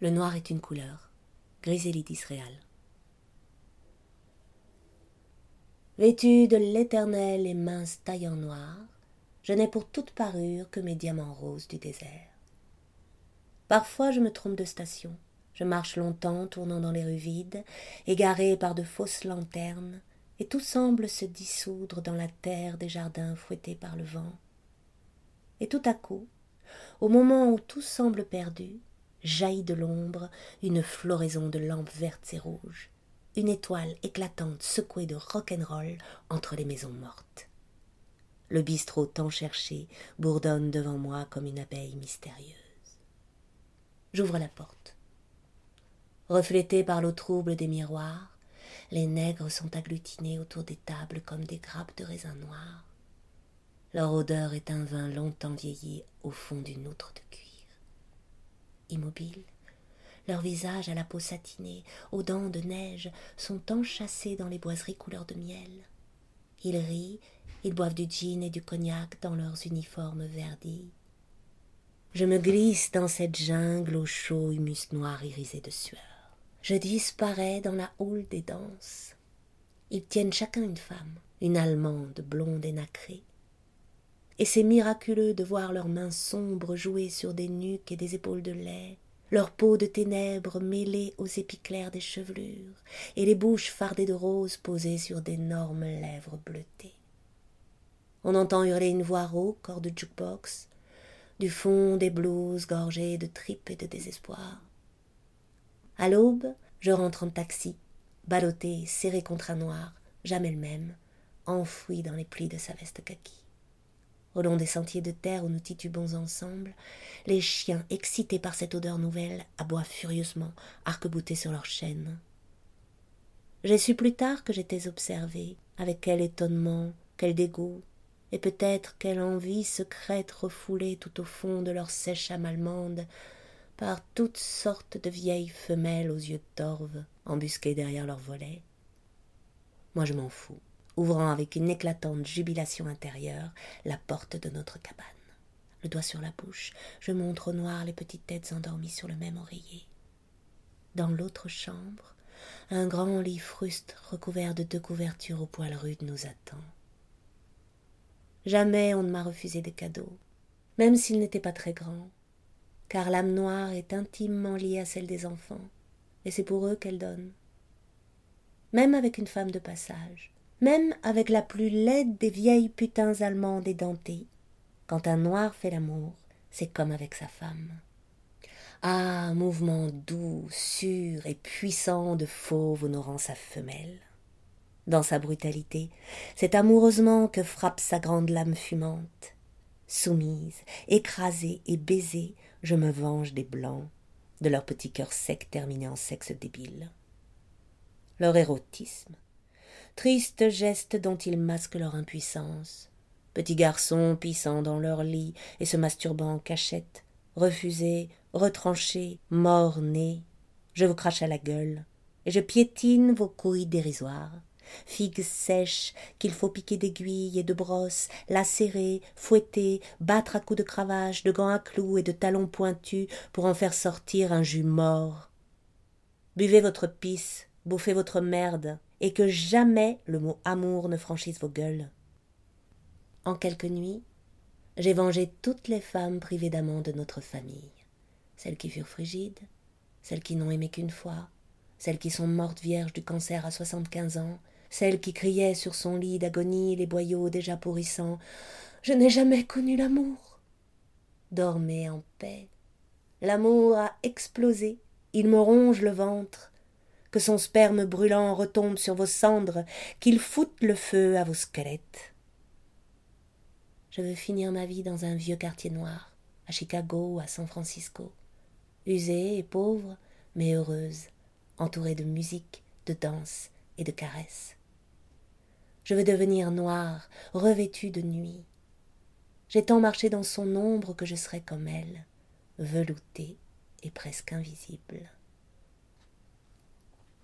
Le noir est une couleur. Griselidis Réal. Vêtu de l'éternel et mince taillant noir, je n'ai pour toute parure que mes diamants roses du désert. Parfois je me trompe de station. Je marche longtemps, tournant dans les rues vides, égaré par de fausses lanternes, et tout semble se dissoudre dans la terre des jardins fouettés par le vent. Et tout à coup, au moment où tout semble perdu, jaillit de l'ombre une floraison de lampes vertes et rouges, une étoile éclatante secouée de rock'n'roll entre les maisons mortes. Le bistrot tant cherché bourdonne devant moi comme une abeille mystérieuse. J'ouvre la porte. Reflétés par l'eau trouble des miroirs, les nègres sont agglutinés autour des tables comme des grappes de raisin noir. Leur odeur est un vin longtemps vieilli au fond d'une outre de. Immobiles, leurs visages à la peau satinée, aux dents de neige, sont enchâssés dans les boiseries couleur de miel. Ils rient, ils boivent du gin et du cognac dans leurs uniformes verdis. Je me glisse dans cette jungle au chaud humus noir irisé de sueur. Je disparais dans la houle des danses. Ils tiennent chacun une femme, une Allemande blonde et nacrée. Et c'est miraculeux de voir leurs mains sombres jouer sur des nuques et des épaules de lait, leur peau de ténèbres mêlée aux épis clairs des chevelures, et les bouches fardées de roses posées sur d'énormes lèvres bleutées. On entend hurler une voix rauque hors de jukebox, du fond des blouses gorgées de tripes et de désespoir. À l'aube, je rentre en taxi, ballotté, serré contre un noir, jamais le même, enfoui dans les plis de sa veste kaki. Au long des sentiers de terre où nous titubons ensemble, les chiens, excités par cette odeur nouvelle, aboient furieusement, arc-boutés sur leurs chaînes. J'ai su plus tard que j'étais observé, avec quel étonnement, quel dégoût, et peut-être quelle envie secrète refoulée tout au fond de leur sèche âme allemande par toutes sortes de vieilles femelles aux yeux torves embusquées derrière leurs volets. Moi je m'en fous, ouvrant avec une éclatante jubilation intérieure la porte de notre cabane. Le doigt sur la bouche, je montre au noir les petites têtes endormies sur le même oreiller. Dans l'autre chambre, un grand lit fruste recouvert de deux couvertures aux poils rudes nous attend. Jamais on ne m'a refusé des cadeaux, même s'ils n'étaient pas très grands, car l'âme noire est intimement liée à celle des enfants, et c'est pour eux qu'elle donne. Même avec une femme de passage, même avec la plus laide des vieilles putains allemandes édentées, quand un noir fait l'amour, c'est comme avec sa femme. Ah, mouvement doux, sûr et puissant de fauve honorant sa femelle dans sa brutalité. C'est amoureusement que frappe sa grande lame fumante. Soumise, écrasée et baisée, je me venge des blancs, de leur petit cœur sec terminé en sexe débile. Leur érotisme, triste geste dont ils masquent leur impuissance, petits garçons pissant dans leur lit et se masturbant en cachette, refusés, retranchés, morts-nés, je vous crache à la gueule, et je piétine vos couilles dérisoires. Figues sèches qu'il faut piquer d'aiguilles et de brosses, lacérer, fouetter, battre à coups de cravache, de gants à clous et de talons pointus pour en faire sortir un jus mort. Buvez votre pisse, bouffez votre merde, et que jamais le mot amour ne franchisse vos gueules. En quelques nuits, j'ai vengé toutes les femmes privées d'amants de notre famille, celles qui furent frigides, celles qui n'ont aimé qu'une fois, celles qui sont mortes vierges du cancer à soixante-quinze ans, celle qui criait sur son lit d'agonie les boyaux déjà pourrissants. Je n'ai jamais connu l'amour. Dormez en paix. L'amour a explosé, il me ronge le ventre. Que son sperme brûlant retombe sur vos cendres, qu'il foute le feu à vos squelettes. Je veux finir ma vie dans un vieux quartier noir, à Chicago ou à San Francisco, usée et pauvre, mais heureuse, entourée de musique, de danse et de caresses. Je veux devenir noire, revêtue de nuit. J'ai tant marché dans son ombre que je serai comme elle, veloutée et presque invisible.